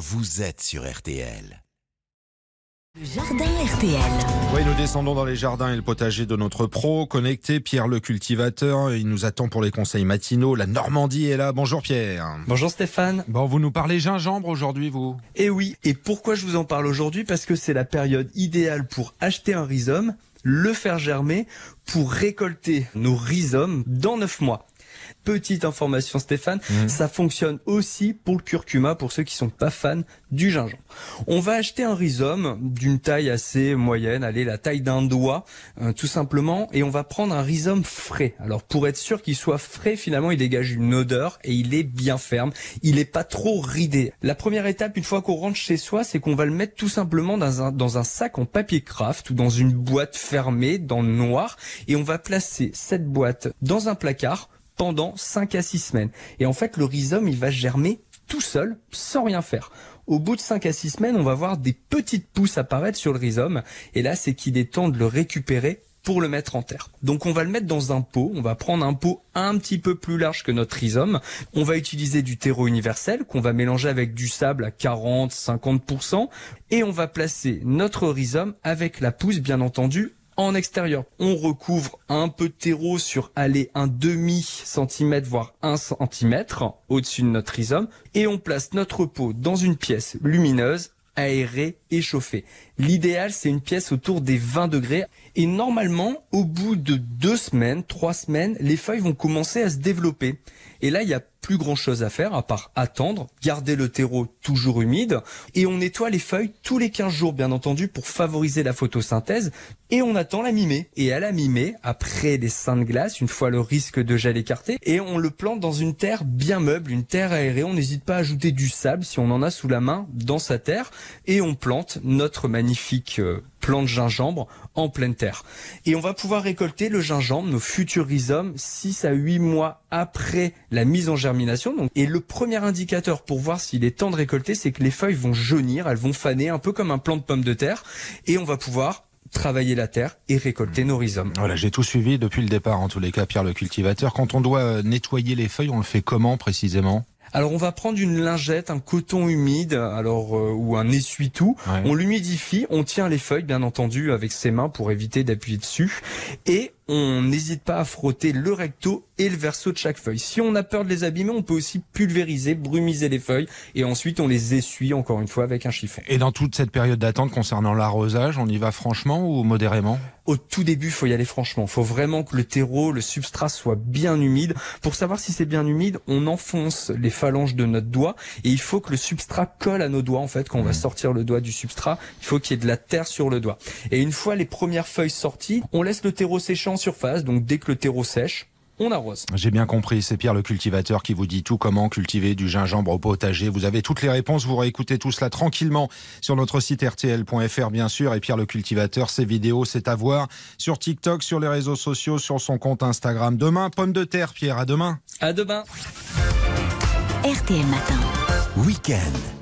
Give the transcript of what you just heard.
vous êtes sur RTL. Le jardin RTL. Oui, nous descendons dans les jardins et le potager de notre pro. Connecté, Pierre le cultivateur. Il nous attend pour les conseils matinaux. La Normandie est là. Bonjour Pierre. Bonjour Stéphane. Bon, vous nous parlez gingembre aujourd'hui, vous Et oui, et pourquoi je vous en parle aujourd'hui? Parce que c'est la période idéale pour acheter un rhizome, le faire germer, pour récolter nos rhizomes dans 9 mois. Petite information Stéphane, Mhm. ça fonctionne aussi pour le curcuma pour ceux qui sont pas fans du gingembre. On va acheter un rhizome d'une taille assez moyenne, allez la taille d'un doigt euh, tout simplement et on va prendre un rhizome frais. Alors pour être sûr qu'il soit frais, finalement il dégage une odeur et il est bien ferme, il est pas trop ridé. La première étape une fois qu'on rentre chez soi, c'est qu'on va le mettre tout simplement dans un dans un sac en papier craft ou dans une boîte fermée dans le noir et on va placer cette boîte dans un placard pendant 5 à 6 semaines. Et en fait, le rhizome, il va germer tout seul, sans rien faire. Au bout de 5 à 6 semaines, on va voir des petites pousses apparaître sur le rhizome. Et là, c'est qu'il est temps de le récupérer pour le mettre en terre. Donc on va le mettre dans un pot, on va prendre un pot un petit peu plus large que notre rhizome, on va utiliser du terreau universel qu'on va mélanger avec du sable à 40-50% et on va placer notre rhizome avec la pousse bien entendu en extérieur. On recouvre un peu de terreau sur aller un demi centimètre voire un centimètre au-dessus de notre rhizome et on place notre pot dans une pièce lumineuse aérée et chauffée. L'idéal, c'est une pièce autour des 20 degrés. Et normalement, au bout de deux semaines, trois semaines, les feuilles vont commencer à se développer. Et là, il n'y a plus grand chose à faire à part attendre, garder le terreau toujours humide. Et on nettoie les feuilles tous les 15 jours, bien entendu, pour favoriser la photosynthèse. Et on attend la mi-mai. Et à la mi-mai, après les seins de glace, une fois le risque de gel écarté, et on le plante dans une terre bien meuble, une terre aérée. On n'hésite pas à ajouter du sable si on en a sous la main dans sa terre. Et on plante notre magnifique euh, plant de gingembre en pleine terre. Et on va pouvoir récolter le gingembre, nos futurs rhizomes, 6 à 8 mois après la mise en germination. Donc, et le premier indicateur pour voir s'il est temps de récolter, c'est que les feuilles vont jaunir, elles vont faner un peu comme un plant de pomme de terre. Et on va pouvoir travailler la terre et récolter nos rhizomes. Voilà, j'ai tout suivi depuis le départ, en tous les cas, Pierre le cultivateur. Quand on doit nettoyer les feuilles, on le fait comment précisément? Alors on va prendre une lingette, un coton humide, alors euh, ou un essuie-tout. Ouais. On l'humidifie, on tient les feuilles bien entendu avec ses mains pour éviter d'appuyer dessus et on n'hésite pas à frotter le recto et le verso de chaque feuille. Si on a peur de les abîmer, on peut aussi pulvériser, brumiser les feuilles et ensuite on les essuie encore une fois avec un chiffon. Et dans toute cette période d'attente concernant l'arrosage, on y va franchement ou modérément? Au tout début, faut y aller franchement. Faut vraiment que le terreau, le substrat soit bien humide. Pour savoir si c'est bien humide, on enfonce les phalanges de notre doigt et il faut que le substrat colle à nos doigts. En fait, quand on va sortir le doigt du substrat, il faut qu'il y ait de la terre sur le doigt. Et une fois les premières feuilles sorties, on laisse le terreau sécher en surface. Donc dès que le terreau sèche, on arrose. J'ai bien compris, c'est Pierre le cultivateur qui vous dit tout comment cultiver du gingembre au potager. Vous avez toutes les réponses, vous réécoutez tout cela tranquillement sur notre site rtl.fr bien sûr. Et Pierre le cultivateur, ses vidéos, c'est à voir sur TikTok, sur les réseaux sociaux, sur son compte Instagram. Demain, pomme de terre, Pierre, à demain. À demain. RTL Matin. Week-end.